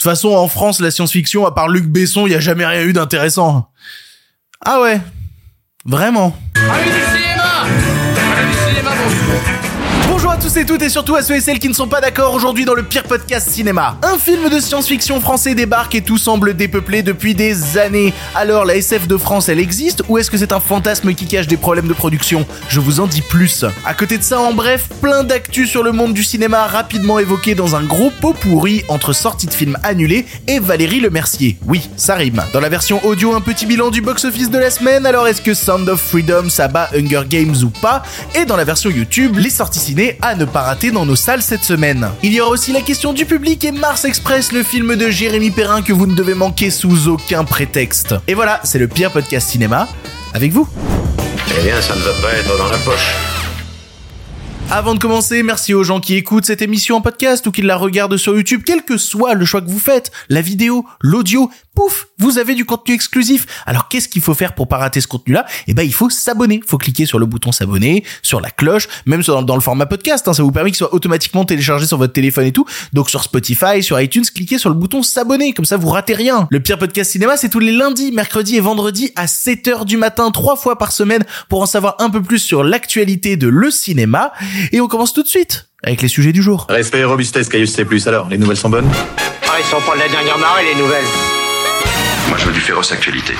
toute façon, en France, la science-fiction, à part Luc Besson, il y a jamais rien eu d'intéressant. Ah ouais. Vraiment. Bonjour à tous et toutes et surtout à ceux et celles qui ne sont pas d'accord aujourd'hui dans le pire podcast cinéma. Un film de science-fiction français débarque et tout semble dépeuplé depuis des années. Alors la SF de France elle existe ou est-ce que c'est un fantasme qui cache des problèmes de production? Je vous en dis plus. À côté de ça en bref, plein d'actu sur le monde du cinéma rapidement évoqué dans un gros pot pourri entre sorties de films annulés et Valérie Le Mercier. Oui, ça rime. Dans la version audio un petit bilan du box-office de la semaine, alors est-ce que Sound of Freedom ça bat Hunger Games ou pas? Et dans la version YouTube, les sorties ciné à ne pas rater dans nos salles cette semaine. Il y aura aussi la question du public et Mars Express, le film de Jérémy Perrin que vous ne devez manquer sous aucun prétexte. Et voilà, c'est le pire podcast cinéma avec vous. Eh bien, ça ne va pas être dans la poche. Avant de commencer, merci aux gens qui écoutent cette émission en podcast ou qui la regardent sur YouTube, quel que soit le choix que vous faites, la vidéo, l'audio, pouf, vous avez du contenu exclusif. Alors qu'est-ce qu'il faut faire pour pas rater ce contenu-là? Eh ben il faut s'abonner. Il faut cliquer sur le bouton s'abonner, sur la cloche, même sur, dans le format podcast. Hein, ça vous permet qu'il soit automatiquement téléchargé sur votre téléphone et tout. Donc sur Spotify, sur iTunes, cliquez sur le bouton s'abonner. Comme ça vous ratez rien. Le pire podcast cinéma, c'est tous les lundis, mercredis et vendredis à 7h du matin, trois fois par semaine, pour en savoir un peu plus sur l'actualité de le cinéma. Et on commence tout de suite avec les sujets du jour. Respect et robustesse, Caius C+. Alors, les nouvelles sont bonnes? Ah, ils sont pas de la dernière marée, les nouvelles. Moi, je veux du féroce actualité.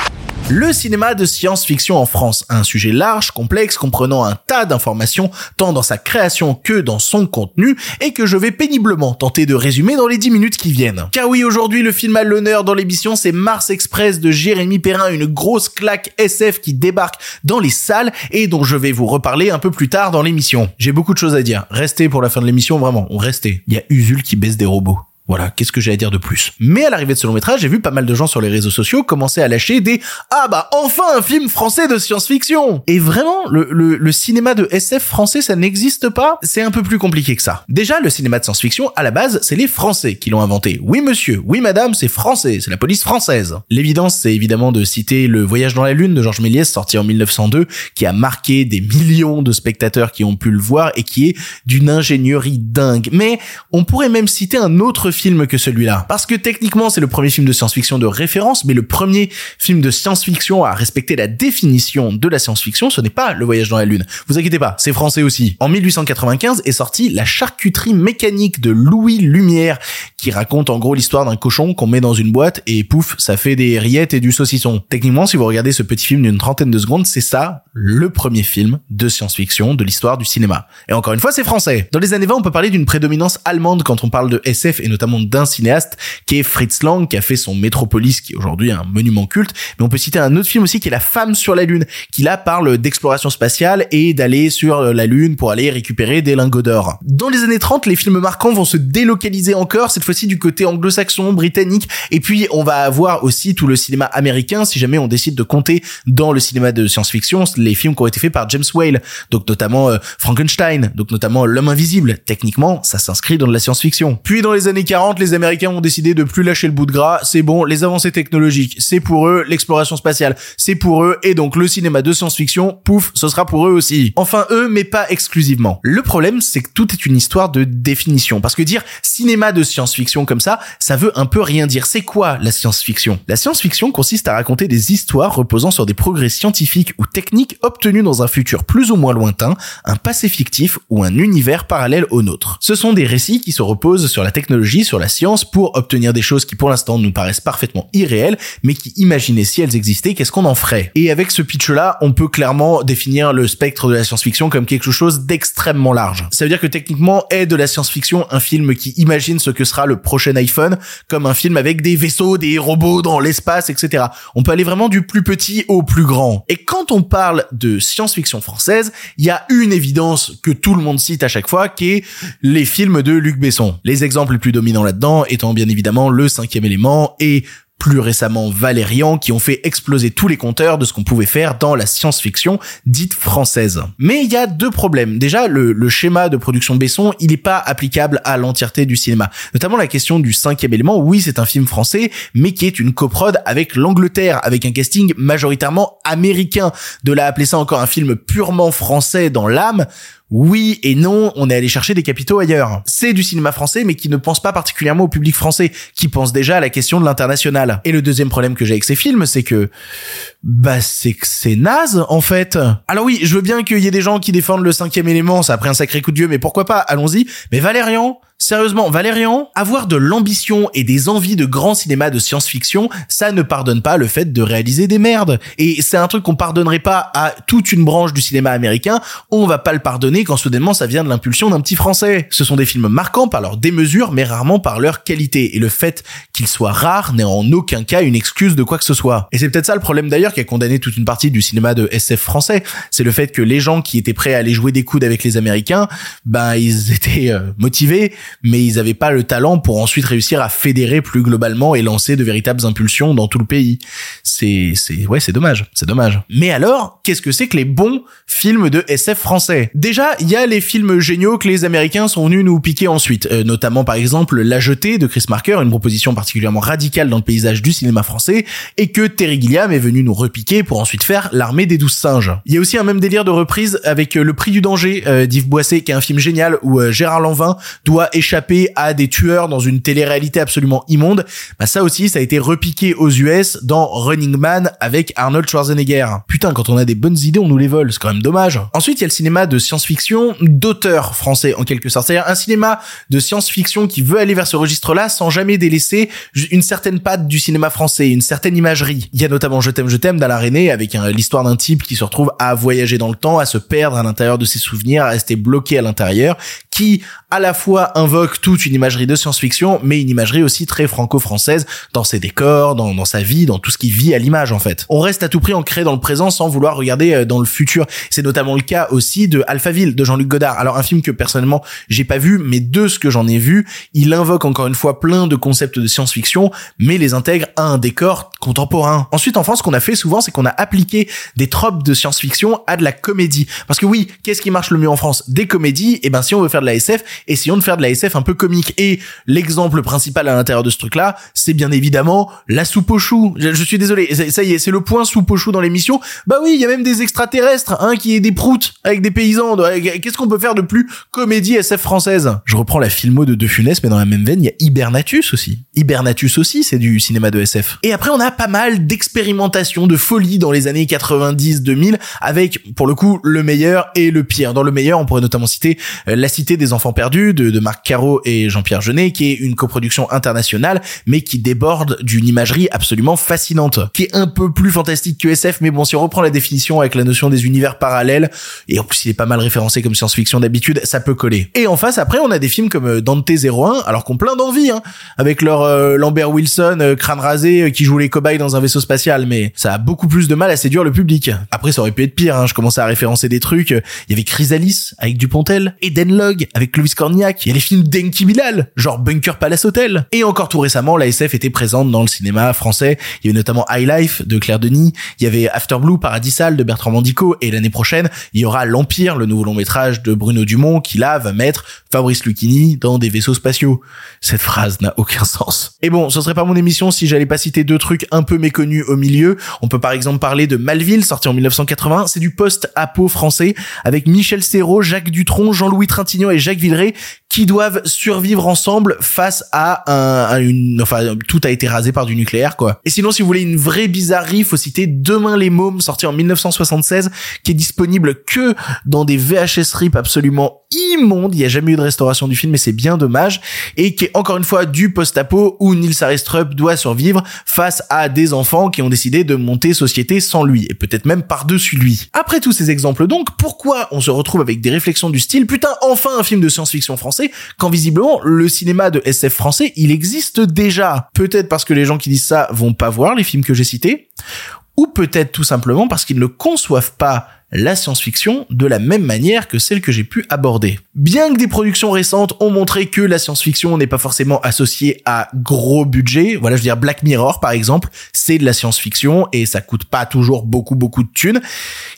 Le cinéma de science-fiction en France, un sujet large, complexe, comprenant un tas d'informations, tant dans sa création que dans son contenu, et que je vais péniblement tenter de résumer dans les 10 minutes qui viennent. Car oui, aujourd'hui, le film à l'honneur dans l'émission, c'est Mars Express de Jérémy Perrin, une grosse claque SF qui débarque dans les salles et dont je vais vous reparler un peu plus tard dans l'émission. J'ai beaucoup de choses à dire. Restez pour la fin de l'émission, vraiment, restez. Il y a Usul qui baisse des robots. Voilà, qu'est-ce que j'ai à dire de plus? Mais à l'arrivée de ce long métrage, j'ai vu pas mal de gens sur les réseaux sociaux commencer à lâcher des ah bah enfin un film français de science-fiction. Et vraiment, le, le, cinéma de SF français, ça n'existe pas. C'est un peu plus compliqué que ça. Déjà, le cinéma de science-fiction, à la base, c'est les Français qui l'ont inventé. Oui monsieur, oui madame, c'est français, c'est la police française. L'évidence, c'est évidemment de citer Le Voyage dans la Lune de Georges Méliès, sorti en 1902, qui a marqué des millions de spectateurs qui ont pu le voir et qui est d'une ingénierie dingue. Mais on pourrait même citer un autre film que celui-là. Parce que techniquement, c'est le premier film de science-fiction de référence, mais le premier film de science-fiction à respecter la définition de la science-fiction, ce n'est pas Le Voyage dans la Lune. Vous inquiétez pas, c'est français aussi. En 1895 est sorti La charcuterie mécanique de Louis Lumière, qui raconte en gros l'histoire d'un cochon qu'on met dans une boîte et pouf, ça fait des rillettes et du saucisson. Techniquement, si vous regardez ce petit film d'une trentaine de secondes, c'est ça, le premier film de science-fiction de l'histoire du cinéma. Et encore une fois, c'est français. Dans les années 20, on peut parler d'une prédominance allemande quand on parle de SF et notamment d'un cinéaste qui est Fritz Lang qui a fait son Métropolis qui est aujourd'hui un monument culte. Mais on peut citer un autre film aussi qui est La femme sur la lune qui là parle d'exploration spatiale et d'aller sur la lune pour aller récupérer des lingots d'or. Dans les années 30 les films marquants vont se délocaliser encore cette fois-ci du côté anglo-saxon britannique. Et puis on va avoir aussi tout le cinéma américain si jamais on décide de compter dans le cinéma de science-fiction les films qui ont été faits par James Whale. Donc notamment euh, Frankenstein donc notamment L'homme invisible. Techniquement ça s'inscrit dans de la science-fiction. Puis dans les années 40 les Américains ont décidé de plus lâcher le bout de gras. C'est bon, les avancées technologiques, c'est pour eux. L'exploration spatiale, c'est pour eux. Et donc le cinéma de science-fiction, pouf, ce sera pour eux aussi. Enfin eux, mais pas exclusivement. Le problème, c'est que tout est une histoire de définition. Parce que dire cinéma de science-fiction comme ça, ça veut un peu rien dire. C'est quoi la science-fiction? La science-fiction consiste à raconter des histoires reposant sur des progrès scientifiques ou techniques obtenus dans un futur plus ou moins lointain, un passé fictif ou un univers parallèle au nôtre. Ce sont des récits qui se reposent sur la technologie, sur la science pour obtenir des choses qui pour l'instant nous paraissent parfaitement irréelles, mais qui imaginaient si elles existaient, qu'est-ce qu'on en ferait? Et avec ce pitch-là, on peut clairement définir le spectre de la science-fiction comme quelque chose d'extrêmement large. Ça veut dire que techniquement est de la science-fiction un film qui imagine ce que sera le prochain iPhone, comme un film avec des vaisseaux, des robots dans l'espace, etc. On peut aller vraiment du plus petit au plus grand. Et quand on parle de science-fiction française, il y a une évidence que tout le monde cite à chaque fois, qui est les films de Luc Besson. Les exemples les plus dominants là-dedans étant bien évidemment le cinquième élément et plus récemment Valérian, qui ont fait exploser tous les compteurs de ce qu'on pouvait faire dans la science-fiction dite française. Mais il y a deux problèmes. Déjà, le, schéma de production Besson, il n'est pas applicable à l'entièreté du cinéma. Notamment la question du cinquième élément. Oui, c'est un film français, mais qui est une coprode avec l'Angleterre, avec un casting majoritairement américain. De là appeler ça encore un film purement français dans l'âme, oui et non, on est allé chercher des capitaux ailleurs. C'est du cinéma français, mais qui ne pense pas particulièrement au public français, qui pense déjà à la question de l'international. Et le deuxième problème que j'ai avec ces films, c'est que, bah, c'est que c'est naze, en fait. Alors oui, je veux bien qu'il y ait des gens qui défendent le cinquième élément, ça a pris un sacré coup de dieu, mais pourquoi pas, allons-y. Mais Valérian, Sérieusement, Valérian, avoir de l'ambition et des envies de grand cinéma de science-fiction, ça ne pardonne pas le fait de réaliser des merdes. Et c'est un truc qu'on pardonnerait pas à toute une branche du cinéma américain, on va pas le pardonner quand soudainement ça vient de l'impulsion d'un petit français. Ce sont des films marquants par leur démesure, mais rarement par leur qualité. Et le fait qu'ils soient rares n'est en aucun cas une excuse de quoi que ce soit. Et c'est peut-être ça le problème d'ailleurs qui a condamné toute une partie du cinéma de SF français. C'est le fait que les gens qui étaient prêts à aller jouer des coudes avec les Américains, ben ils étaient euh, motivés, mais ils avaient pas le talent pour ensuite réussir à fédérer plus globalement et lancer de véritables impulsions dans tout le pays. C'est, c'est, ouais, c'est dommage, c'est dommage. Mais alors, qu'est-ce que c'est que les bons films de SF français? Déjà, il y a les films géniaux que les Américains sont venus nous piquer ensuite, euh, notamment par exemple La Jetée de Chris Marker, une proposition particulièrement radicale dans le paysage du cinéma français, et que Terry Gilliam est venu nous repiquer pour ensuite faire L'armée des douze singes. Il y a aussi un même délire de reprise avec euh, Le Prix du danger euh, d'Yves Boisset, qui est un film génial où Gérard Lanvin doit échapper à des tueurs dans une télé-réalité absolument immonde, bah ça aussi ça a été repiqué aux US dans Running Man avec Arnold Schwarzenegger. Putain, quand on a des bonnes idées, on nous les vole, c'est quand même dommage. Ensuite, il y a le cinéma de science-fiction d'auteur français en quelque sorte. C'est-à-dire un cinéma de science-fiction qui veut aller vers ce registre-là sans jamais délaisser une certaine patte du cinéma français, une certaine imagerie. Il y a notamment Je t'aime, je t'aime d'Alain avec l'histoire d'un type qui se retrouve à voyager dans le temps, à se perdre à l'intérieur de ses souvenirs, à rester bloqué à l'intérieur, qui à la fois invoque toute une imagerie de science-fiction, mais une imagerie aussi très franco-française dans ses décors, dans, sa vie, dans tout ce qui vit à l'image en fait. On reste à tout prix ancré dans le présent sans vouloir regarder euh, dans le futur. C'est notamment le cas aussi de Alphaville de Jean-Luc Godard. Alors un film que personnellement j'ai pas vu, mais de ce que j'en ai vu, il invoque encore une fois plein de concepts de science-fiction, mais les intègre à un décor contemporain. Ensuite en France, ce qu'on a fait souvent, c'est qu'on a appliqué des tropes de science-fiction à de la comédie. Parce que oui, qu'est-ce qui marche le mieux en France? Des comédies. Et ben si on veut faire de la SF, essayons de faire de la SF un peu comique. Et l'exemple principal à l'intérieur de ce truc-là, c'est bien évidemment la soupe aux choux. Je, suis désolé, ça y est, c'est le point soupe aux choux dans l'émission. Bah oui, il y a même des extraterrestres, hein, qui est des proutes avec des paysans. Qu'est-ce qu'on peut faire de plus comédie SF française? Je reprends la filmo de De Funès, mais dans la même veine, il y a Hibernatus aussi. Hibernatus aussi, c'est du cinéma de SF. Et après, on a pas mal d'expérimentation, de folie dans les années 90-2000, avec, pour le coup, le meilleur et le pire. Dans le meilleur, on pourrait notamment citer euh, La Cité des Enfants Perdus de, de Marc Caro et Jean-Pierre Jeunet, qui est une coproduction internationale, mais qui déborde d'une imagerie absolument fascinante, qui est un peu plus fantastique que SF, mais bon, si on reprend la définition avec la notion des univers parallèles, et en plus il est pas mal référencé comme science-fiction d'habitude, ça peut coller. Et en face, après, on a des films comme euh, Dante 01, alors qu'on plein d'envie, hein, avec leur euh, Lambert Wilson, euh, crâne rasé, qui joue les cobayes dans un vaisseau spatial, mais ça a beaucoup plus de mal à séduire le public. Après, ça aurait pu être pire, hein, je commençais à référencer des trucs, il y avait Chrysalis avec Dupontel, Eden Log avec Clovis Cornillac, il y a les films d'Enki Bilal, genre Bunker Palace Hotel. Et encore tout récemment, la SF était présente dans le cinéma français. Il y avait notamment High Life de Claire Denis, il y avait After Blue Paradisal de Bertrand Mandico, et l'année prochaine, il y aura L'Empire, le nouveau long métrage de Bruno Dumont, qui là va mettre Fabrice Lucchini dans des vaisseaux spatiaux. Cette phrase n'a aucun sens. Et bon, ce serait pas mon émission si j'allais pas citer deux trucs un peu méconnus au milieu. On peut par exemple parler de Malville, sorti en 1980. C'est du post-apo français, avec Michel Serrault, Jacques Dutronc, Jean-Louis Trintignant et Jacques Villeray, qui doivent survivre ensemble face à un, une, enfin, tout a été rasé par du nucléaire, quoi. Et sinon, si vous voulez une vraie bizarrerie, faut citer Demain les mômes, sorti en 1976, qui est disponible que dans des VHS rip absolument immondes. Il n'y a jamais eu de restauration du film, mais c'est bien dommage. Et qui est encore une fois du post-apo où Nils Aristrup doit survivre face à des enfants qui ont décidé de monter société sans lui. Et peut-être même par-dessus lui. Après tous ces exemples donc, pourquoi on se retrouve avec des réflexions du style, putain, enfin un film de science-fiction français quand visiblement le cinéma de SF français, il existe déjà. Peut-être parce que les gens qui disent ça vont pas voir les films que j'ai cités, ou peut-être tout simplement parce qu'ils ne conçoivent pas la science-fiction de la même manière que celle que j'ai pu aborder. Bien que des productions récentes ont montré que la science-fiction n'est pas forcément associée à gros budget, voilà, je veux dire Black Mirror par exemple, c'est de la science-fiction et ça coûte pas toujours beaucoup beaucoup de thunes.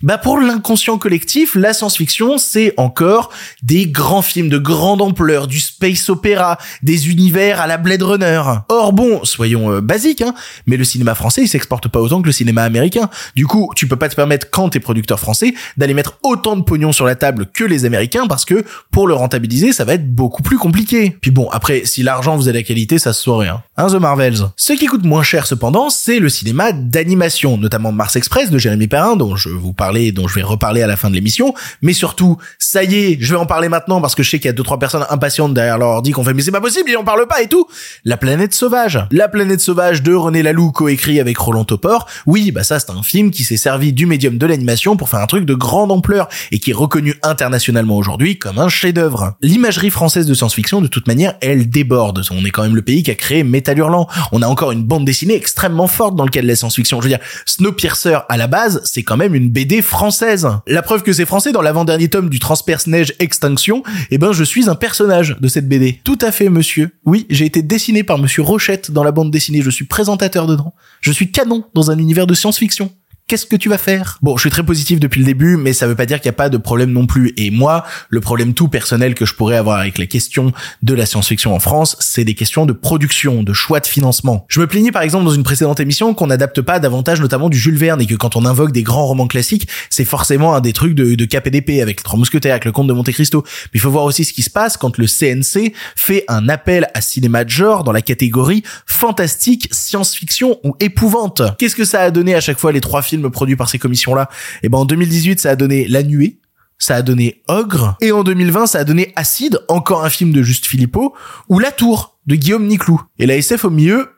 Bah pour l'inconscient collectif, la science-fiction c'est encore des grands films de grande ampleur, du space opéra, des univers à la Blade Runner. Or bon, soyons euh, basiques, hein, mais le cinéma français il s'exporte pas autant que le cinéma américain. Du coup, tu peux pas te permettre quand t'es producteur français Français d'aller mettre autant de pognon sur la table que les Américains parce que pour le rentabiliser, ça va être beaucoup plus compliqué. Puis bon, après, si l'argent a la qualité, ça se saurait, hein. hein. The Marvels? Ce qui coûte moins cher cependant, c'est le cinéma d'animation, notamment Mars Express de Jérémy Perrin, dont je vous parlais, dont je vais reparler à la fin de l'émission. Mais surtout, ça y est, je vais en parler maintenant parce que je sais qu'il y a deux trois personnes impatientes derrière leur ordi qu'on fait mais c'est pas possible, il en parle pas et tout. La planète sauvage. La planète sauvage de René Laloux coécrit avec Roland Topor. Oui, bah ça c'est un film qui s'est servi du médium de l'animation pour faire un truc de grande ampleur et qui est reconnu internationalement aujourd'hui comme un chef-d'œuvre. L'imagerie française de science-fiction de toute manière, elle déborde. On est quand même le pays qui a créé Métal Hurlant. On a encore une bande dessinée extrêmement forte dans le cadre de la science-fiction. Je veux dire, Snowpiercer à la base, c'est quand même une BD française. La preuve que c'est français dans l'avant-dernier tome du Transperce Neige Extinction, eh ben je suis un personnage de cette BD. Tout à fait monsieur. Oui, j'ai été dessiné par monsieur Rochette dans la bande dessinée, je suis présentateur dedans. Je suis canon dans un univers de science-fiction qu'est-ce que tu vas faire? Bon, je suis très positif depuis le début, mais ça veut pas dire qu'il n'y a pas de problème non plus. Et moi, le problème tout personnel que je pourrais avoir avec la question de la science-fiction en France, c'est des questions de production, de choix de financement. Je me plaignais par exemple dans une précédente émission qu'on n'adapte pas davantage notamment du Jules Verne et que quand on invoque des grands romans classiques, c'est forcément un des trucs de, de KPDP avec les Trois Mousquetaires, avec le Comte de Monte Cristo. Mais il faut voir aussi ce qui se passe quand le CNC fait un appel à cinéma de genre dans la catégorie fantastique, science-fiction ou épouvante. Qu'est-ce que ça a donné à chaque fois les trois films produits par ces commissions-là. Et ben en 2018, ça a donné La Nuée, ça a donné Ogre, et en 2020, ça a donné Acide, encore un film de Juste Philippot, ou La Tour de Guillaume Niclou. Et la SF au milieu,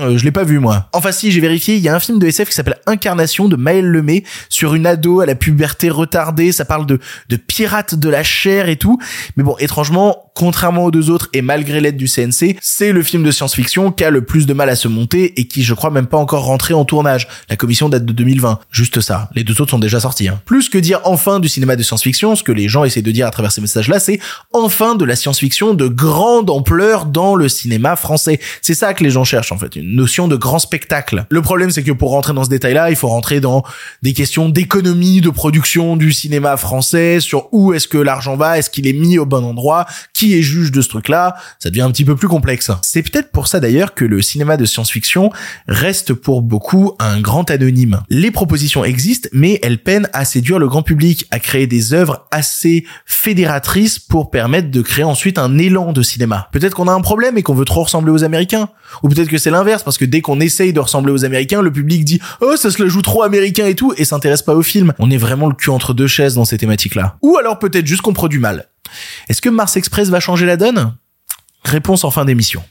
euh, je l'ai pas vu moi. Enfin si, j'ai vérifié, il y a un film de SF qui s'appelle Incarnation de Maël Lemay sur une ado à la puberté retardée, ça parle de de pirates de la chair et tout. Mais bon, étrangement, contrairement aux deux autres et malgré l'aide du CNC, c'est le film de science-fiction qui a le plus de mal à se monter et qui je crois même pas encore rentré en tournage. La commission date de 2020. Juste ça. Les deux autres sont déjà sortis. Hein. Plus que dire enfin du cinéma de science-fiction, ce que les gens essaient de dire à travers ces messages-là, c'est enfin de la science-fiction de grande ampleur dans le cinéma français. C'est ça que les gens cherchent en fait, notion de grand spectacle. Le problème c'est que pour rentrer dans ce détail-là, il faut rentrer dans des questions d'économie, de production du cinéma français, sur où est-ce que l'argent va, est-ce qu'il est mis au bon endroit, qui est juge de ce truc-là, ça devient un petit peu plus complexe. C'est peut-être pour ça d'ailleurs que le cinéma de science-fiction reste pour beaucoup un grand anonyme. Les propositions existent, mais elles peinent à séduire le grand public, à créer des œuvres assez fédératrices pour permettre de créer ensuite un élan de cinéma. Peut-être qu'on a un problème et qu'on veut trop ressembler aux Américains, ou peut-être que c'est l'inverse parce que dès qu'on essaye de ressembler aux Américains, le public dit "Oh, ça se joue trop américain et tout" et s'intéresse pas au film. On est vraiment le cul entre deux chaises dans ces thématiques-là. Ou alors peut-être juste qu'on produit mal. Est-ce que Mars Express va changer la donne? Réponse en fin d'émission.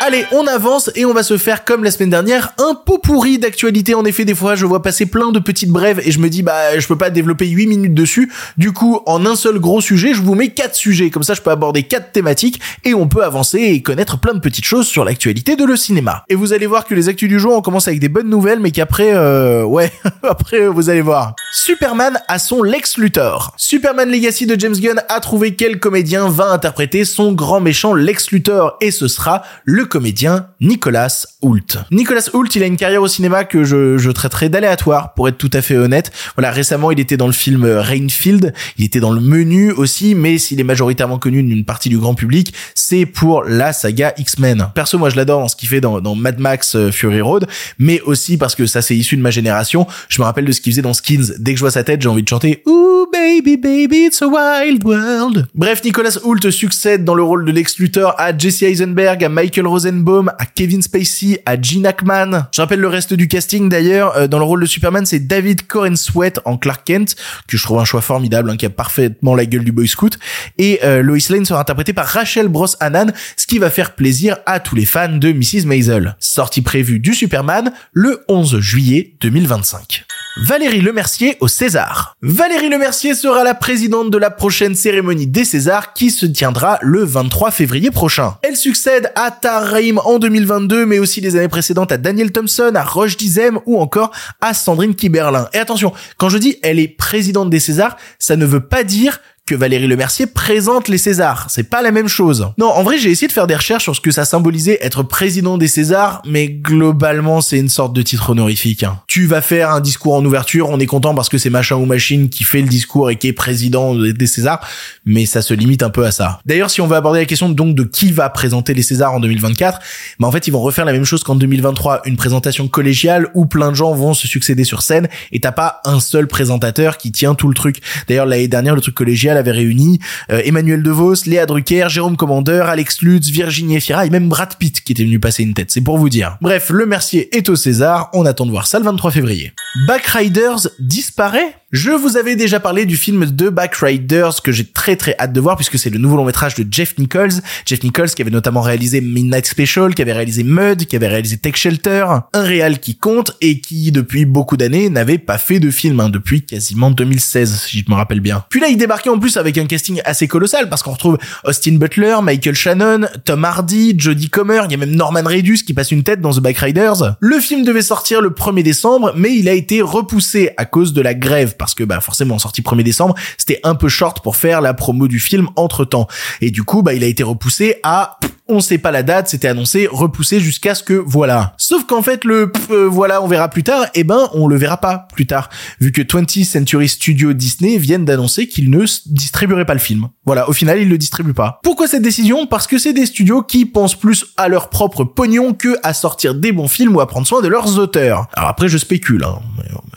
Allez, on avance et on va se faire comme la semaine dernière un pot pourri d'actualité. En effet, des fois, je vois passer plein de petites brèves et je me dis bah je peux pas développer 8 minutes dessus. Du coup, en un seul gros sujet, je vous mets quatre sujets. Comme ça, je peux aborder quatre thématiques et on peut avancer et connaître plein de petites choses sur l'actualité de le cinéma. Et vous allez voir que les actus du jour, on commence avec des bonnes nouvelles, mais qu'après, euh, ouais, après, vous allez voir. Superman a son Lex Luthor. Superman Legacy de James Gunn a trouvé quel comédien va interpréter son grand méchant Lex Luthor et ce sera le comédien Nicolas Hoult. Nicolas Hoult, il a une carrière au cinéma que je, je traiterai d'aléatoire, pour être tout à fait honnête. Voilà, récemment, il était dans le film Rainfield, il était dans le menu aussi, mais s'il est majoritairement connu d'une partie du grand public, c'est pour la saga X-Men. Perso, moi, je l'adore dans ce qu'il fait dans, dans Mad Max euh, Fury Road, mais aussi parce que ça, c'est issu de ma génération. Je me rappelle de ce qu'il faisait dans Skins. Dès que je vois sa tête, j'ai envie de chanter Ooh, baby, baby, it's a wild world. Bref, Nicolas Hoult succède dans le rôle de Lex à Jesse Eisenberg, à Michael Rosenbaum, à Kevin Spacey, à Gene Hackman. Je rappelle le reste du casting d'ailleurs. Euh, dans le rôle de Superman, c'est David Coren Sweat en Clark Kent, que je trouve un choix formidable, hein, qui a parfaitement la gueule du Boy Scout. Et euh, Lois Lane sera interprétée par Rachel Bros Annan, ce qui va faire plaisir à tous les fans de Mrs. Maisel. Sortie prévue du Superman le 11 juillet 2025. Valérie Lemercier au César. Valérie Lemercier sera la présidente de la prochaine cérémonie des Césars qui se tiendra le 23 février prochain. Elle succède à Tarim en 2022, mais aussi les années précédentes à Daniel Thompson, à Roche Dizem ou encore à Sandrine Kiberlin. Et attention, quand je dis elle est présidente des Césars, ça ne veut pas dire que Valérie Lemercier présente les Césars. C'est pas la même chose. Non, en vrai, j'ai essayé de faire des recherches sur ce que ça symbolisait être président des Césars, mais globalement, c'est une sorte de titre honorifique. hein. Tu vas faire un discours en ouverture, on est content parce que c'est machin ou machine qui fait le discours et qui est président des Césars, mais ça se limite un peu à ça. D'ailleurs, si on veut aborder la question donc de qui va présenter les Césars en 2024, bah en fait, ils vont refaire la même chose qu'en 2023, une présentation collégiale où plein de gens vont se succéder sur scène et t'as pas un seul présentateur qui tient tout le truc. D'ailleurs, l'année dernière, le truc collégial avait réuni euh, Emmanuel DeVos, Léa Drucker, Jérôme Commandeur, Alex Lutz, Virginie Efira et même Brad Pitt qui était venu passer une tête. C'est pour vous dire. Bref, le Mercier est au César. On attend de voir ça le 23 février. Backriders disparaît je vous avais déjà parlé du film de Backriders que j'ai très très hâte de voir puisque c'est le nouveau long métrage de Jeff Nichols. Jeff Nichols qui avait notamment réalisé Midnight Special, qui avait réalisé Mud, qui avait réalisé Tech Shelter, un réal qui compte et qui depuis beaucoup d'années n'avait pas fait de film, hein, depuis quasiment 2016 si je me rappelle bien. Puis là il débarquait en plus avec un casting assez colossal parce qu'on retrouve Austin Butler, Michael Shannon, Tom Hardy, Jodie Comer, il y a même Norman Reedus qui passe une tête dans The Backriders. Le film devait sortir le 1er décembre mais il a été repoussé à cause de la grève parce que bah forcément sorti 1er décembre, c'était un peu short pour faire la promo du film entre temps. Et du coup, bah il a été repoussé à on sait pas la date, c'était annoncé, repoussé jusqu'à ce que voilà. Sauf qu'en fait le pff, euh, voilà, on verra plus tard, eh ben on le verra pas plus tard, vu que 20th Century Studio Disney viennent d'annoncer qu'ils ne distribueraient pas le film. Voilà, au final ils le distribuent pas. Pourquoi cette décision? Parce que c'est des studios qui pensent plus à leur propre pognon que à sortir des bons films ou à prendre soin de leurs auteurs. Alors après je spécule, hein,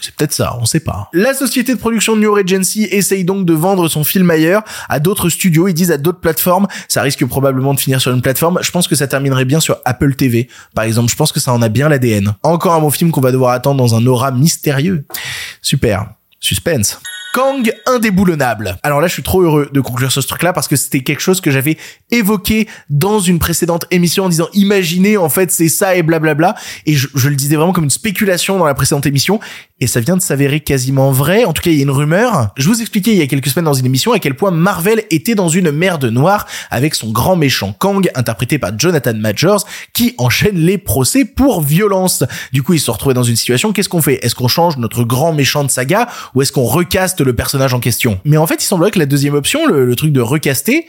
c'est peut-être ça, on sait pas. La société de production New Regency essaye donc de vendre son film ailleurs à d'autres studios, ils disent à d'autres plateformes, ça risque probablement de finir sur une plateforme. Je pense que ça terminerait bien sur Apple TV, par exemple. Je pense que ça en a bien l'ADN. Encore un bon film qu'on va devoir attendre dans un aura mystérieux. Super. Suspense. Kang indéboulonnable. Alors là, je suis trop heureux de conclure ce truc-là parce que c'était quelque chose que j'avais évoqué dans une précédente émission en disant imaginez en fait c'est ça et blablabla et je, le disais vraiment comme une spéculation dans la précédente émission et ça vient de s'avérer quasiment vrai. En tout cas, il y a une rumeur. Je vous expliquais il y a quelques semaines dans une émission à quel point Marvel était dans une merde noire avec son grand méchant Kang interprété par Jonathan Majors qui enchaîne les procès pour violence. Du coup, ils se retrouvés dans une situation. Qu'est-ce qu'on fait? Est-ce qu'on change notre grand méchant de saga ou est-ce qu'on recaste le personnage en question Mais en fait, il semblerait que la deuxième option, le, truc de recaster,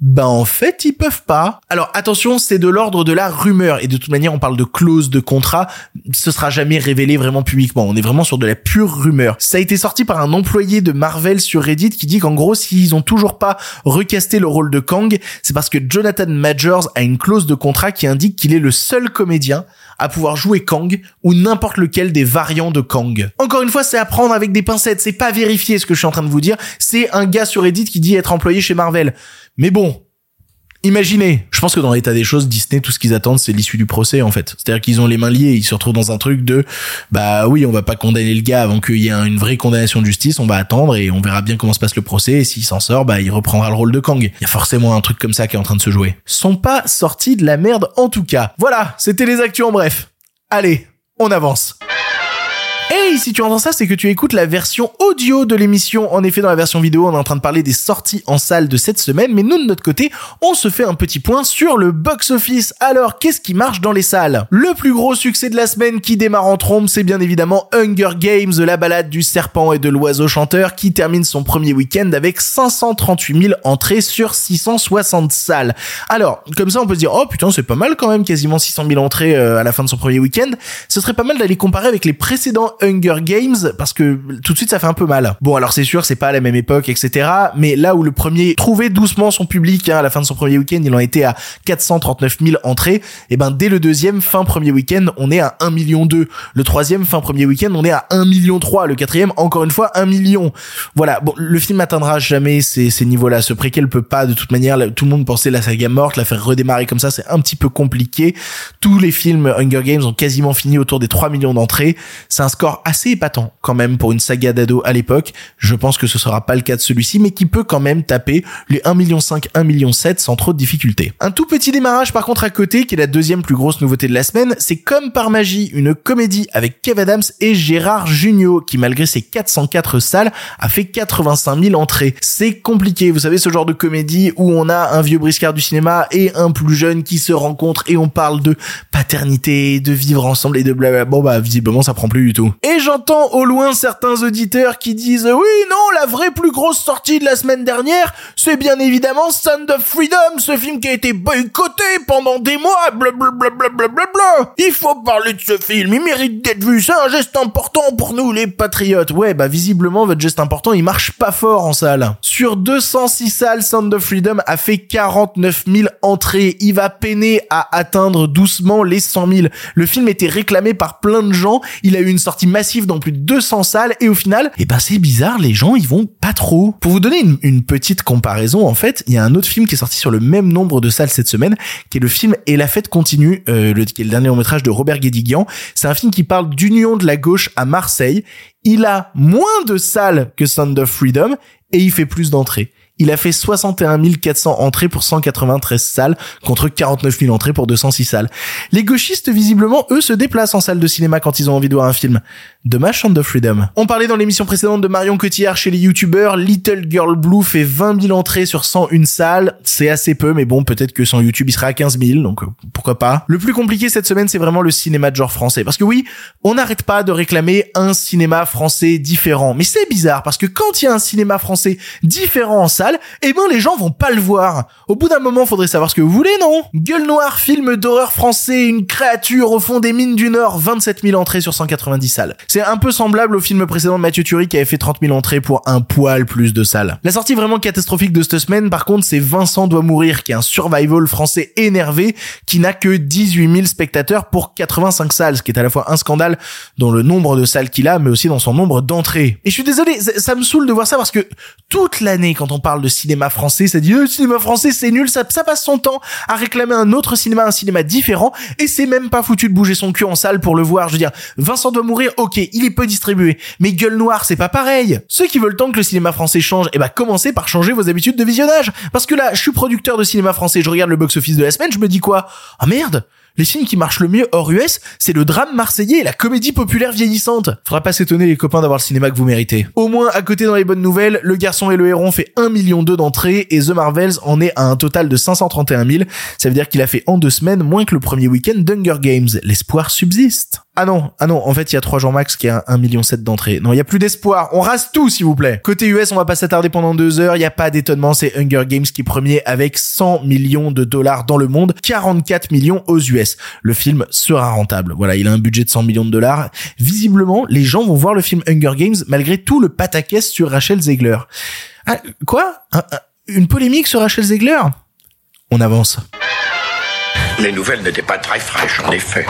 ben en fait, ils peuvent pas. Alors attention, c'est de l'ordre de la rumeur et de toute manière, on parle de clause de contrat, ce sera jamais révélé vraiment publiquement. On est vraiment sur de la pure rumeur. Ça a été sorti par un employé de Marvel sur Reddit qui dit qu'en gros, s'ils ont toujours pas recasté le rôle de Kang, c'est parce que Jonathan Majors a une clause de contrat qui indique qu'il est le seul comédien à pouvoir jouer Kang ou n'importe lequel des variants de Kang. Encore une fois, c'est à prendre avec des pincettes, c'est pas vérifié ce que je suis en train de vous dire, c'est un gars sur Reddit qui dit être employé chez Marvel. Mais bon, Imaginez, je pense que dans l'état des choses, Disney, tout ce qu'ils attendent, c'est l'issue du procès, en fait. C'est-à-dire qu'ils ont les mains liées, ils se retrouvent dans un truc de, bah oui, on va pas condamner le gars avant qu'il y ait un- une vraie condamnation de justice, on va attendre et on verra bien comment se passe le procès, et s'il s'en sort, bah il reprendra le rôle de Kang. Il y a forcément un truc comme ça qui est en train de se jouer. Sont pas sortis de la merde en tout cas. Voilà, c'était les actus en bref. Allez, on avance. Hey, si tu entends ça, c'est que tu écoutes la version audio de l'émission. En effet, dans la version vidéo, on est en train de parler des sorties en salle de cette semaine, mais nous, de notre côté, on se fait un petit point sur le box-office. Alors, qu'est-ce qui marche dans les salles? Le plus gros succès de la semaine qui démarre en trombe, c'est bien évidemment Hunger Games, la balade du serpent et de l'oiseau chanteur, qui termine son premier week-end avec 538 000 entrées sur 660 salles. Alors, comme ça, on peut se dire, oh putain, c'est pas mal quand même, quasiment 600 000 entrées euh, à la fin de son premier week-end. Ce serait pas mal d'aller comparer avec les précédents Hunger Games, parce que tout de suite, ça fait un peu mal. Bon, alors c'est sûr, c'est pas à la même époque, etc. Mais là où le premier trouvait doucement son public, hein, à la fin de son premier week-end, il en était à 439 000 entrées. Et ben, dès le deuxième, fin premier week-end, on est à 1 million 2. Le troisième, fin premier week-end, on est à 1 million 3. Le quatrième, encore une fois, 1 million. Voilà. Bon, le film atteindra jamais ces, ces niveaux-là. Ce préquel peut pas, de toute manière, tout le monde pensait la saga morte, la faire redémarrer comme ça, c'est un petit peu compliqué. Tous les films Hunger Games ont quasiment fini autour des 3 millions d'entrées. C'est un score assez épatant, quand même, pour une saga d'ado à l'époque. Je pense que ce sera pas le cas de celui-ci, mais qui peut quand même taper les 1 million 5, 1 million 7 sans trop de difficultés. Un tout petit démarrage, par contre, à côté, qui est la deuxième plus grosse nouveauté de la semaine, c'est comme par magie, une comédie avec Kev Adams et Gérard Jugnot, qui malgré ses 404 salles, a fait 85 000 entrées. C'est compliqué, vous savez, ce genre de comédie où on a un vieux briscard du cinéma et un plus jeune qui se rencontrent et on parle de paternité, de vivre ensemble et de blablabla. Bon bah visiblement ça prend plus du tout. Et j'entends au loin certains auditeurs qui disent oui non la vraie plus grosse sortie de la semaine dernière c'est bien évidemment Sound of Freedom, ce film qui a été boycotté pendant des mois, blablabla. Il faut parler de ce film, il mérite d'être vu, c'est un geste important pour nous les patriotes. Ouais bah visiblement votre geste important il marche pas fort en salle. Sur 206 salles, Sound of Freedom a fait 49 000 entrées. Il va peiner à atteindre doucement les 100 000. Le film était réclamé par plein de gens. Il a eu une sortie massive dans plus de 200 salles et au final, eh ben c'est bizarre, les gens ils vont pas trop. Pour vous donner une, petite comparaison, en fait, il y a un autre film qui est sorti sur le même nombre de salles cette semaine, qui est le film Et la fête continue, euh, le, qui est le dernier long métrage de Robert Guédiguian. C'est un film qui parle d'union de la gauche à Marseille. Il a moins de salles que Sound of Freedom et il fait plus d'entrées. Il a fait 61 400 entrées pour 193 salles contre 49 000 entrées pour 206 salles. Les gauchistes, visiblement, eux, se déplacent en salle de cinéma quand ils ont envie de voir un film. Dommage Sound of Freedom. On parlait dans l'émission précédente de Marion Cotillard chez les youtubeurs. Little Girl Blue fait 20 000 entrées sur 101 salles. C'est assez peu, mais bon, peut-être que sans YouTube, il sera à 15 000, donc euh, pourquoi pas. Le plus compliqué cette semaine, c'est vraiment le cinéma de genre français. Parce que oui, on n'arrête pas de réclamer un cinéma français différent. Mais c'est bizarre, parce que quand il y a un cinéma français différent en salle, eh ben les gens vont pas le voir. Au bout d'un moment, faudrait savoir ce que vous voulez, non? Gueule Noire, film d'horreur français, une créature au fond des mines du Nord, 27 000 entrées sur 190 salles. C'est un peu semblable au film précédent de Mathieu Turi qui avait fait 30 000 entrées pour un poil plus de salles. La sortie vraiment catastrophique de cette semaine, par contre, c'est Vincent doit mourir, qui est un survival français énervé, qui n'a que 18 000 spectateurs pour 85 salles, ce qui est à la fois un scandale dans le nombre de salles qu'il a, mais aussi dans son nombre d'entrées. Et je suis désolé, ça me saoule de voir ça parce que toute l'année, quand on parle de cinéma français, ça dit, le cinéma français c'est nul, ça, passe son temps à réclamer un autre cinéma, un cinéma différent, et c'est même pas foutu de bouger son cul en salle pour le voir. Je veux dire, Vincent doit mourir, ok, il est distribué. Mais Gueule Noire, c'est pas pareil. Ceux qui veulent tant que le cinéma français change, eh ben commencez par changer vos habitudes de visionnage. Parce que là, je suis producteur de cinéma français, je regarde le box-office de la semaine, je me dis quoi? Ah merde les films qui marchent le mieux hors US, c'est le drame marseillais et la comédie populaire vieillissante. Faudra pas s'étonner les copains d'avoir le cinéma que vous méritez. Au moins, à côté dans les bonnes nouvelles, Le Garçon et le Héron fait 1 million d'entrées et The Marvels en est à un total de 531 000. Ça veut dire qu'il a fait en deux semaines moins que le premier week-end d'Hunger Games. L'espoir subsiste. Ah non, ah non, en fait, il y a trois jours max qui a 1 million d'entrées. Non, il y a plus d'espoir. On rase tout, s'il vous plaît. Côté US, on va pas s'attarder pendant deux heures. Il y a pas d'étonnement, c'est Hunger Games qui premier avec 100 millions de dollars dans le monde, 44 millions aux US. Le film sera rentable. Voilà, il a un budget de 100 millions de dollars. Visiblement, les gens vont voir le film Hunger Games malgré tout le pataquès sur Rachel Zegler. Ah, quoi? Une polémique sur Rachel Zegler? On avance. Les nouvelles n'étaient pas très fraîches, en effet.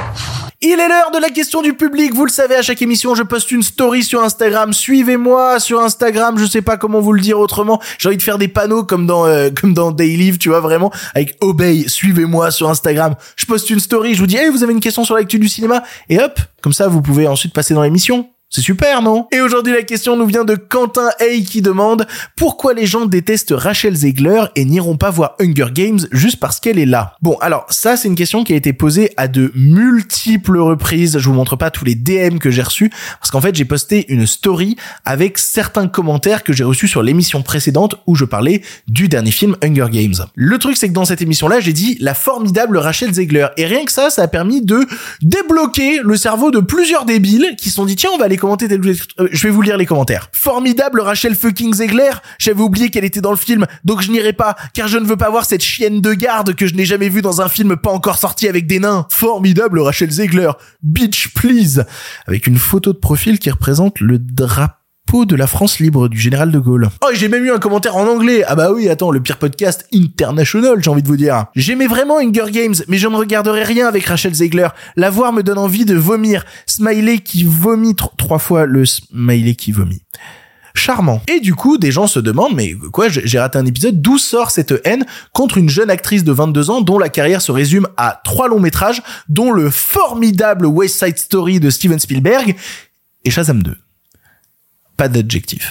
Il est l'heure de la question du public. Vous le savez, à chaque émission, je poste une story sur Instagram. Suivez-moi sur Instagram. Je sais pas comment vous le dire autrement. J'ai envie de faire des panneaux comme dans euh, comme dans Daily, tu vois vraiment avec obey. Suivez-moi sur Instagram. Je poste une story. Je vous dis, hey, vous avez une question sur l'actu du cinéma? Et hop, comme ça, vous pouvez ensuite passer dans l'émission. C'est super, non? Et aujourd'hui, la question nous vient de Quentin Hay qui demande pourquoi les gens détestent Rachel Zegler et n'iront pas voir Hunger Games juste parce qu'elle est là? Bon, alors ça, c'est une question qui a été posée à de multiples reprises. Je vous montre pas tous les DM que j'ai reçus parce qu'en fait, j'ai posté une story avec certains commentaires que j'ai reçus sur l'émission précédente où je parlais du dernier film Hunger Games. Le truc, c'est que dans cette émission-là, j'ai dit la formidable Rachel Zegler et rien que ça, ça a permis de débloquer le cerveau de plusieurs débiles qui se sont dit tiens, on va aller euh, je vais vous lire les commentaires. Formidable Rachel fucking Zegler. J'avais oublié qu'elle était dans le film, donc je n'irai pas, car je ne veux pas voir cette chienne de garde que je n'ai jamais vue dans un film pas encore sorti avec des nains. Formidable Rachel Zegler. Bitch please. Avec une photo de profil qui représente le drapeau de la France libre du général de Gaulle. Oh, j'ai même eu un commentaire en anglais. Ah bah oui, attends, le pire podcast international, j'ai envie de vous dire. J'aimais vraiment Hunger Games, mais je ne regarderai rien avec Rachel Zegler. La voir me donne envie de vomir. Smiley qui vomit trois fois le smiley qui vomit charmant. Et du coup, des gens se demandent, mais quoi, j'ai raté un épisode, d'où sort cette haine contre une jeune actrice de 22 ans dont la carrière se résume à trois longs métrages, dont le formidable West Side Story de Steven Spielberg et Shazam 2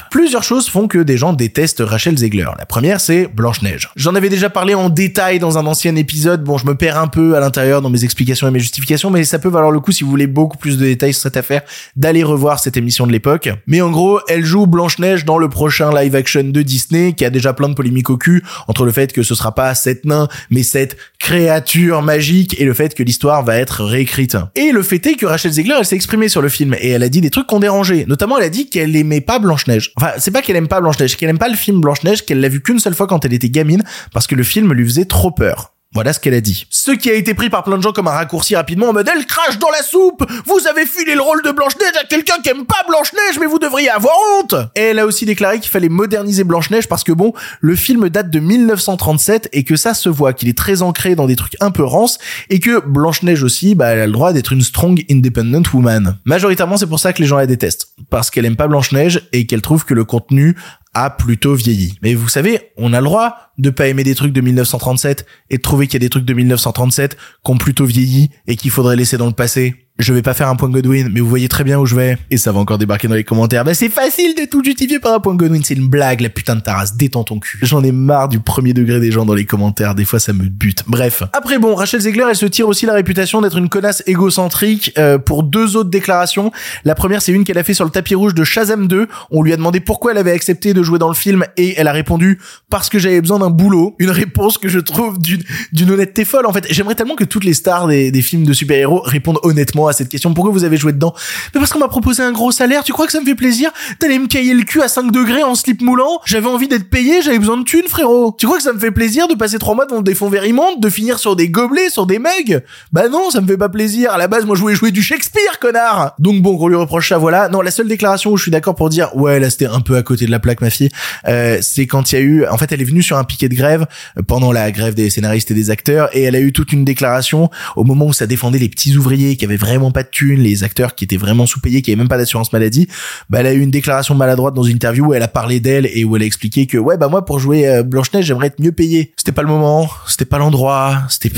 Plusieurs choses font que des gens détestent Rachel Zegler. La première, c'est Blanche-Neige. J'en avais déjà parlé en détail dans un ancien épisode. Bon, je me perds un peu à l'intérieur dans mes explications et mes justifications, mais ça peut valoir le coup si vous voulez beaucoup plus de détails sur cette affaire, d'aller revoir cette émission de l'époque. Mais en gros, elle joue Blanche-Neige dans le prochain live action de Disney, qui a déjà plein de polémiques au cul, entre le fait que ce sera pas sept nains, mais cette créature magique, et le fait que l'histoire va être réécrite. Et le fait est que Rachel Zegler, elle s'est exprimée sur le film, et elle a dit des trucs qu'on dérangé. Notamment, elle a dit qu'elle aimait pas Blanche-Neige. Enfin, c'est pas qu'elle aime pas Blanche-Neige, qu'elle aime pas le film Blanche-Neige, qu'elle l'a vu qu'une seule fois quand elle était gamine, parce que le film lui faisait trop peur. Voilà ce qu'elle a dit. Ce qui a été pris par plein de gens comme un raccourci rapidement en mode elle crache dans la soupe Vous avez filé le rôle de Blanche-Neige à quelqu'un qui aime pas Blanche-Neige mais vous devriez avoir honte Et elle a aussi déclaré qu'il fallait moderniser Blanche-Neige parce que bon, le film date de 1937 et que ça se voit qu'il est très ancré dans des trucs un peu rances et que Blanche-Neige aussi, bah elle a le droit d'être une strong independent woman. Majoritairement c'est pour ça que les gens la détestent. Parce qu'elle aime pas Blanche-Neige et qu'elle trouve que le contenu a plutôt vieilli. Mais vous savez, on a le droit de pas aimer des trucs de 1937 et de trouver qu'il y a des trucs de 1937 qui ont plutôt vieilli et qu'il faudrait laisser dans le passé. Je vais pas faire un point Godwin, mais vous voyez très bien où je vais. Et ça va encore débarquer dans les commentaires. Bah c'est facile de tout justifier par un point Godwin, c'est une blague, la putain de tarasse, détends ton cul. J'en ai marre du premier degré des gens dans les commentaires, des fois ça me bute. Bref. Après bon, Rachel Zegler, elle se tire aussi la réputation d'être une connasse égocentrique euh, pour deux autres déclarations. La première, c'est une qu'elle a fait sur le tapis rouge de Shazam 2. On lui a demandé pourquoi elle avait accepté de jouer dans le film et elle a répondu parce que j'avais besoin d'un boulot. Une réponse que je trouve d'une honnêteté folle. En fait, j'aimerais tellement que toutes les stars des films de super-héros répondent honnêtement à cette question. Pourquoi vous avez joué dedans? Mais parce qu'on m'a proposé un gros salaire. Tu crois que ça me fait plaisir d'aller me cailler le cul à 5 degrés en slip moulant? J'avais envie d'être payé, j'avais besoin de thunes, frérot. Tu crois que ça me fait plaisir de passer trois mois devant des fonds verts immondes, de finir sur des gobelets, sur des mugs? Bah non, ça me fait pas plaisir. À la base, moi, je voulais jouer du Shakespeare, connard. Donc bon, qu'on lui reproche ça, voilà. Non, la seule déclaration où je suis d'accord pour dire, ouais, là, c'était un peu à côté de la plaque, ma fille, euh, c'est quand il y a eu, en fait, elle est venue sur un piquet de grève euh, pendant la grève des scénaristes et des acteurs, et elle a eu toute une déclaration au moment où ça défendait les petits ouvriers qui avaient vraiment pas de thunes, les acteurs qui étaient vraiment sous-payés, qui avaient même pas d'assurance maladie. Bah, elle a eu une déclaration maladroite dans une interview où elle a parlé d'elle et où elle a expliqué que, ouais, bah moi, pour jouer euh, Blanche-Neige, j'aimerais être mieux payé. C'était pas le moment, c'était pas l'endroit, c'était,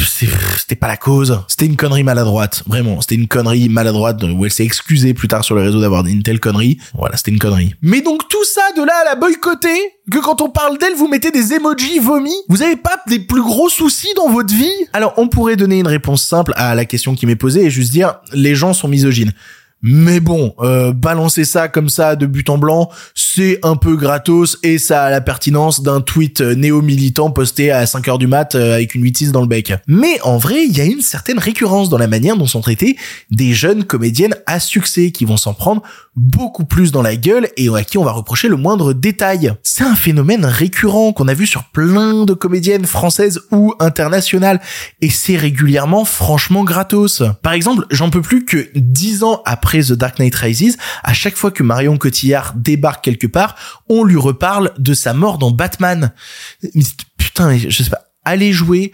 c'était pas la cause. C'était une connerie maladroite. Vraiment, c'était une connerie maladroite où elle s'est excusée plus tard sur le réseau d'avoir une telle connerie. Voilà, c'était une connerie. Mais donc tout ça de là à la boycotter, que quand on parle d'elle, vous mettez des emojis vomis Vous avez pas des plus gros soucis dans votre vie? Alors, on pourrait donner une réponse simple à la question qui m'est posée et juste dire les gens sont misogynes. Mais bon, euh, balancer ça comme ça de but en blanc, c'est un peu gratos et ça a la pertinence d'un tweet euh, néo-militant posté à 5 heures du mat euh, avec une 8 dans le bec. Mais en vrai, il y a une certaine récurrence dans la manière dont sont traitées des jeunes comédiennes à succès qui vont s'en prendre beaucoup plus dans la gueule et à qui on va reprocher le moindre détail. C'est un phénomène récurrent qu'on a vu sur plein de comédiennes françaises ou internationales et c'est régulièrement franchement gratos. Par exemple, j'en peux plus que 10 ans après The Dark Knight Rises, à chaque fois que Marion Cotillard débarque quelque part, on lui reparle de sa mort dans Batman. Putain, je sais pas, allez jouer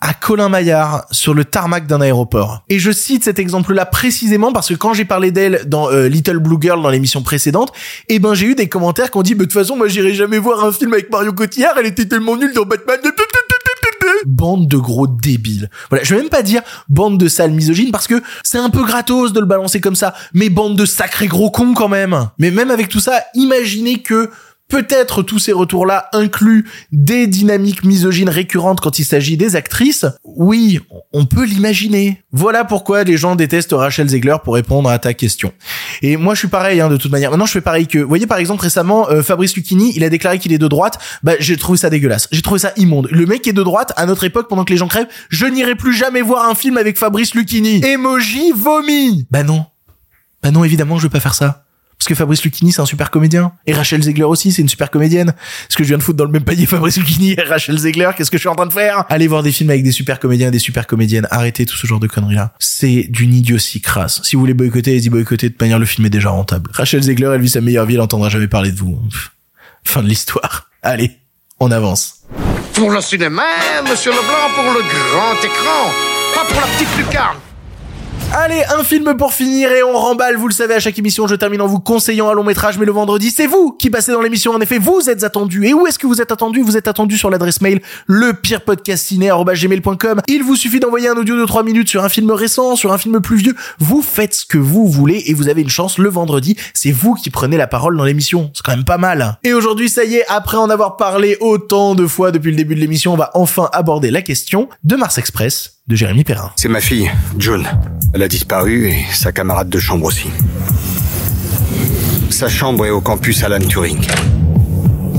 à Colin Maillard sur le tarmac d'un aéroport. Et je cite cet exemple-là précisément parce que quand j'ai parlé d'elle dans euh, Little Blue Girl dans l'émission précédente, eh ben j'ai eu des commentaires qui ont dit de toute façon moi j'irai jamais voir un film avec Marion Cotillard, elle était tellement nulle dans Batman bande de gros débiles. Voilà, je vais même pas dire bande de sales misogynes parce que c'est un peu gratos de le balancer comme ça, mais bande de sacrés gros cons quand même. Mais même avec tout ça, imaginez que Peut-être tous ces retours-là incluent des dynamiques misogynes récurrentes quand il s'agit des actrices. Oui, on peut l'imaginer. Voilà pourquoi les gens détestent Rachel Zegler pour répondre à ta question. Et moi, je suis pareil, hein, de toute manière. Maintenant, je fais pareil que, vous voyez, par exemple, récemment, euh, Fabrice Lucchini, il a déclaré qu'il est de droite. Bah, j'ai trouvé ça dégueulasse. J'ai trouvé ça immonde. Le mec est de droite, à notre époque, pendant que les gens crèvent, je n'irai plus jamais voir un film avec Fabrice Lucchini. Emoji vomi. Bah non. Bah non, évidemment, je vais pas faire ça. Parce que Fabrice Lucchini, c'est un super comédien. Et Rachel Zegler aussi, c'est une super comédienne. Est-ce que je viens de foutre dans le même panier Fabrice Lucchini et Rachel Zegler Qu'est-ce que je suis en train de faire? Allez voir des films avec des super comédiens et des super comédiennes. Arrêtez tout ce genre de conneries-là. C'est d'une idiotie crasse. Si vous voulez boycotter, allez-y boycotter. De manière, le film est déjà rentable. Rachel Zegler, elle vit sa meilleure vie, elle entendra jamais parler de vous. Fin de l'histoire. Allez, on avance. Pour le cinéma, monsieur Leblanc, pour le grand écran, pas pour la petite lucarne. Allez, un film pour finir et on remballe. Vous le savez, à chaque émission, je termine en vous conseillant un long métrage, mais le vendredi, c'est vous qui passez dans l'émission. En effet, vous êtes attendu. Et où est-ce que vous êtes attendu? Vous êtes attendu sur l'adresse mail lepirepodcastciné.gmail.com. Il vous suffit d'envoyer un audio de 3 minutes sur un film récent, sur un film plus vieux. Vous faites ce que vous voulez et vous avez une chance le vendredi. C'est vous qui prenez la parole dans l'émission. C'est quand même pas mal. Et aujourd'hui, ça y est, après en avoir parlé autant de fois depuis le début de l'émission, on va enfin aborder la question de Mars Express de Jérémy Perrin. C'est ma fille, June. Elle a disparu et sa camarade de chambre aussi. Sa chambre est au campus Alan Turing.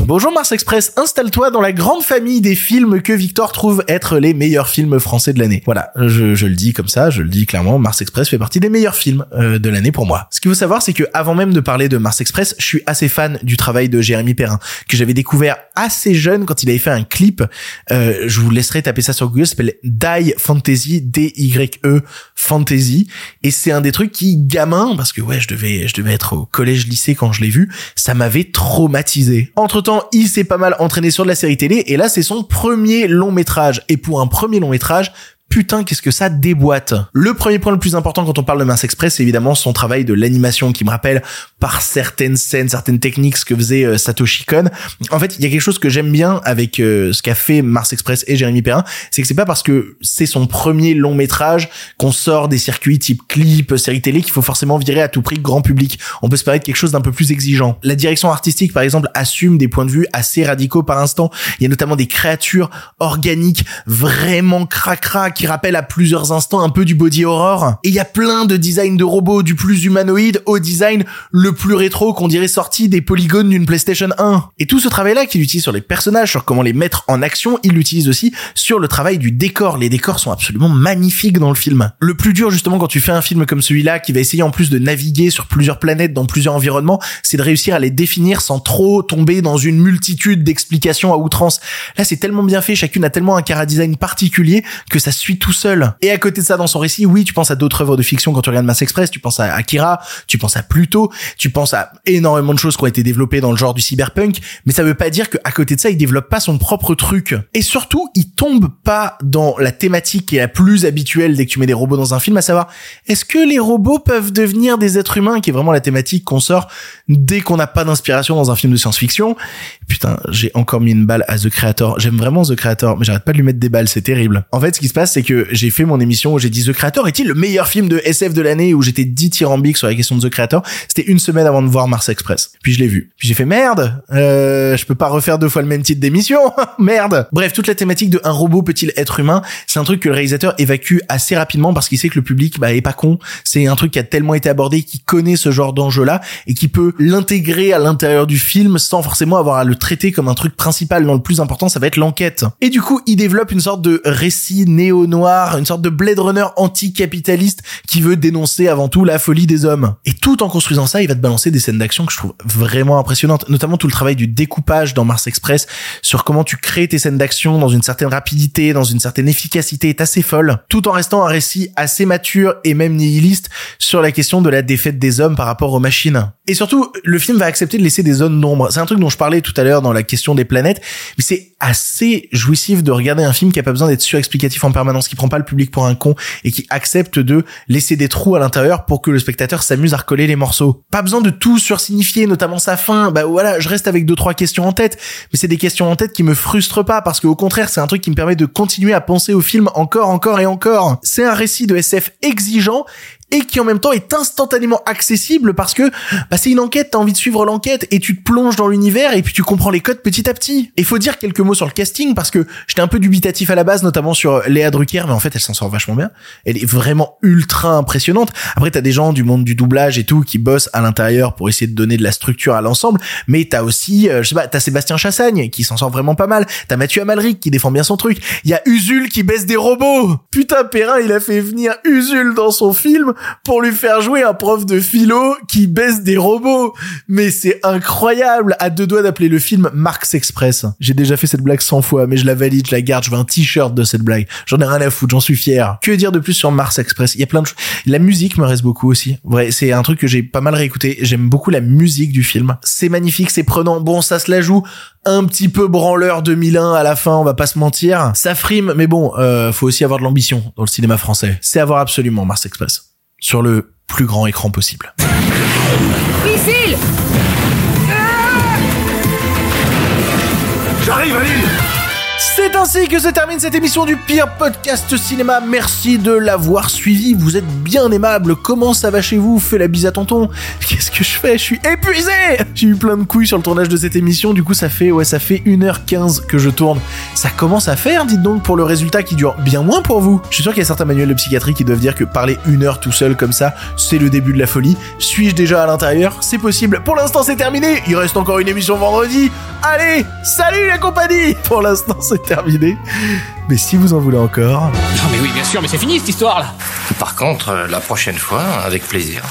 Bonjour Mars Express, installe-toi dans la grande famille des films que Victor trouve être les meilleurs films français de l'année. Voilà, je, je, le dis comme ça, je le dis clairement, Mars Express fait partie des meilleurs films euh, de l'année pour moi. Ce qu'il faut savoir, c'est que avant même de parler de Mars Express, je suis assez fan du travail de Jérémy Perrin, que j'avais découvert assez jeune quand il avait fait un clip. Euh, je vous laisserai taper ça sur Google, ça s'appelle Die Fantasy, D-Y-E Fantasy, et c'est un des trucs qui, gamin, parce que ouais, je devais, je devais être au collège-lycée quand je l'ai vu, ça m'avait traumatisé. Entre temps, il s'est pas mal entraîné sur de la série télé et là c'est son premier long métrage. Et pour un premier long métrage, putain, qu'est-ce que ça déboîte. Le premier point le plus important quand on parle de Mars Express, c'est évidemment son travail de l'animation qui me rappelle par certaines scènes, certaines techniques ce que faisait euh, Satoshi Kon. En fait, il y a quelque chose que j'aime bien avec euh, ce qu'a fait Mars Express et Jérémy Perrin, c'est que c'est pas parce que c'est son premier long métrage qu'on sort des circuits type clip, série télé qu'il faut forcément virer à tout prix grand public. On peut se permettre quelque chose d'un peu plus exigeant. La direction artistique, par exemple, assume des points de vue assez radicaux par instant. Il y a notamment des créatures organiques vraiment cracra qui rappelle à plusieurs instants un peu du body horror. Et il y a plein de designs de robots du plus humanoïde au design le plus rétro qu'on dirait sorti des polygones d'une PlayStation 1. Et tout ce travail-là qu'il utilise sur les personnages, sur comment les mettre en action, il l'utilise aussi sur le travail du décor. Les décors sont absolument magnifiques dans le film. Le plus dur justement quand tu fais un film comme celui-là qui va essayer en plus de naviguer sur plusieurs planètes dans plusieurs environnements, c'est de réussir à les définir sans trop tomber dans une multitude d'explications à outrance. Là, c'est tellement bien fait, chacune a tellement un cara design particulier que ça tout seul. Et à côté de ça, dans son récit, oui, tu penses à d'autres œuvres de fiction quand tu regardes Mass Express, tu penses à Akira, tu penses à Pluto, tu penses à énormément de choses qui ont été développées dans le genre du cyberpunk, mais ça veut pas dire qu'à côté de ça, il développe pas son propre truc. Et surtout, il tombe pas dans la thématique qui est la plus habituelle dès que tu mets des robots dans un film, à savoir, est-ce que les robots peuvent devenir des êtres humains, qui est vraiment la thématique qu'on sort dès qu'on n'a pas d'inspiration dans un film de science-fiction. Putain, j'ai encore mis une balle à The Creator. J'aime vraiment The Creator, mais j'arrête pas de lui mettre des balles, c'est terrible. En fait, ce qui se passe, c'est que j'ai fait mon émission où j'ai dit The Creator est-il le meilleur film de SF de l'année où j'étais dithyrambique sur la question de The Creator? C'était une semaine avant de voir Mars Express. Puis je l'ai vu. Puis j'ai fait merde, euh, je peux pas refaire deux fois le même titre d'émission. merde. Bref, toute la thématique de un robot peut-il être humain, c'est un truc que le réalisateur évacue assez rapidement parce qu'il sait que le public bah est pas con. C'est un truc qui a tellement été abordé, qui connaît ce genre d'enjeu-là et qui peut l'intégrer à l'intérieur du film sans forcément avoir à le traiter comme un truc principal. Dans le plus important, ça va être l'enquête. Et du coup, il développe une sorte de récit une sorte de Blade Runner anti-capitaliste qui veut dénoncer avant tout la folie des hommes. Et tout en construisant ça, il va te balancer des scènes d'action que je trouve vraiment impressionnantes, notamment tout le travail du découpage dans Mars Express sur comment tu crées tes scènes d'action dans une certaine rapidité, dans une certaine efficacité est assez folle, tout en restant un récit assez mature et même nihiliste sur la question de la défaite des hommes par rapport aux machines. Et surtout, le film va accepter de laisser des zones d'ombre. C'est un truc dont je parlais tout à l'heure dans la question des planètes, mais c'est assez jouissif de regarder un film qui a pas besoin d'être surexplicatif en permanence, qui prend pas le public pour un con et qui accepte de laisser des trous à l'intérieur pour que le spectateur s'amuse à recoller les morceaux. Pas besoin de tout sursignifier, notamment sa fin. Bah voilà, je reste avec deux trois questions en tête, mais c'est des questions en tête qui me frustrent pas parce qu'au contraire, c'est un truc qui me permet de continuer à penser au film encore, encore et encore. C'est un récit de SF exigeant et qui en même temps est instantanément accessible parce que bah, c'est une enquête, t'as envie de suivre l'enquête et tu te plonges dans l'univers et puis tu comprends les codes petit à petit. Et faut dire quelques mots sur le casting parce que j'étais un peu dubitatif à la base, notamment sur Léa Drucker, mais en fait elle s'en sort vachement bien. Elle est vraiment ultra impressionnante. Après t'as des gens du monde du doublage et tout qui bossent à l'intérieur pour essayer de donner de la structure à l'ensemble, mais t'as aussi, euh, je sais pas, t'as Sébastien Chassagne qui s'en sort vraiment pas mal. T'as Mathieu Amalric qui défend bien son truc. Il y a Usul qui baisse des robots. Putain Perrin, il a fait venir Usul dans son film pour lui faire jouer un prof de philo qui baisse des robots. Mais c'est incroyable. À deux doigts d'appeler le film Marx Express. J'ai déjà fait cette blague 100 fois, mais je la valide, je la garde, je veux un t-shirt de cette blague. J'en ai rien à foutre, j'en suis fier. Que dire de plus sur Mars Express? Il y a plein de choses. La musique me reste beaucoup aussi. Ouais, c'est un truc que j'ai pas mal réécouté. J'aime beaucoup la musique du film. C'est magnifique, c'est prenant. Bon, ça se la joue un petit peu branleur 2001 à la fin, on va pas se mentir. Ça frime, mais bon, euh, faut aussi avoir de l'ambition dans le cinéma français. C'est avoir absolument Mars Express. Sur le plus grand écran possible. Missile J'arrive à l'île C'est ainsi que se termine cette émission du pire podcast cinéma. Merci de l'avoir suivi. Vous êtes bien aimable. Comment ça va chez vous? Fais la bise à tonton. Qu'est-ce que je fais? Je suis épuisé. J'ai eu plein de couilles sur le tournage de cette émission. Du coup, ça fait ouais, ça fait 1h15 que je tourne. Ça commence à faire, dites donc, pour le résultat qui dure bien moins pour vous. Je suis sûr qu'il y a certains manuels de psychiatrie qui doivent dire que parler une heure tout seul comme ça, c'est le début de la folie. Suis-je déjà à l'intérieur? C'est possible. Pour l'instant, c'est terminé. Il reste encore une émission vendredi. Allez, salut la compagnie Pour l'instant, c'est terminé. Mais si vous en voulez encore... Non mais oui, bien sûr, mais c'est fini cette histoire là Par contre, euh, la prochaine fois, avec plaisir.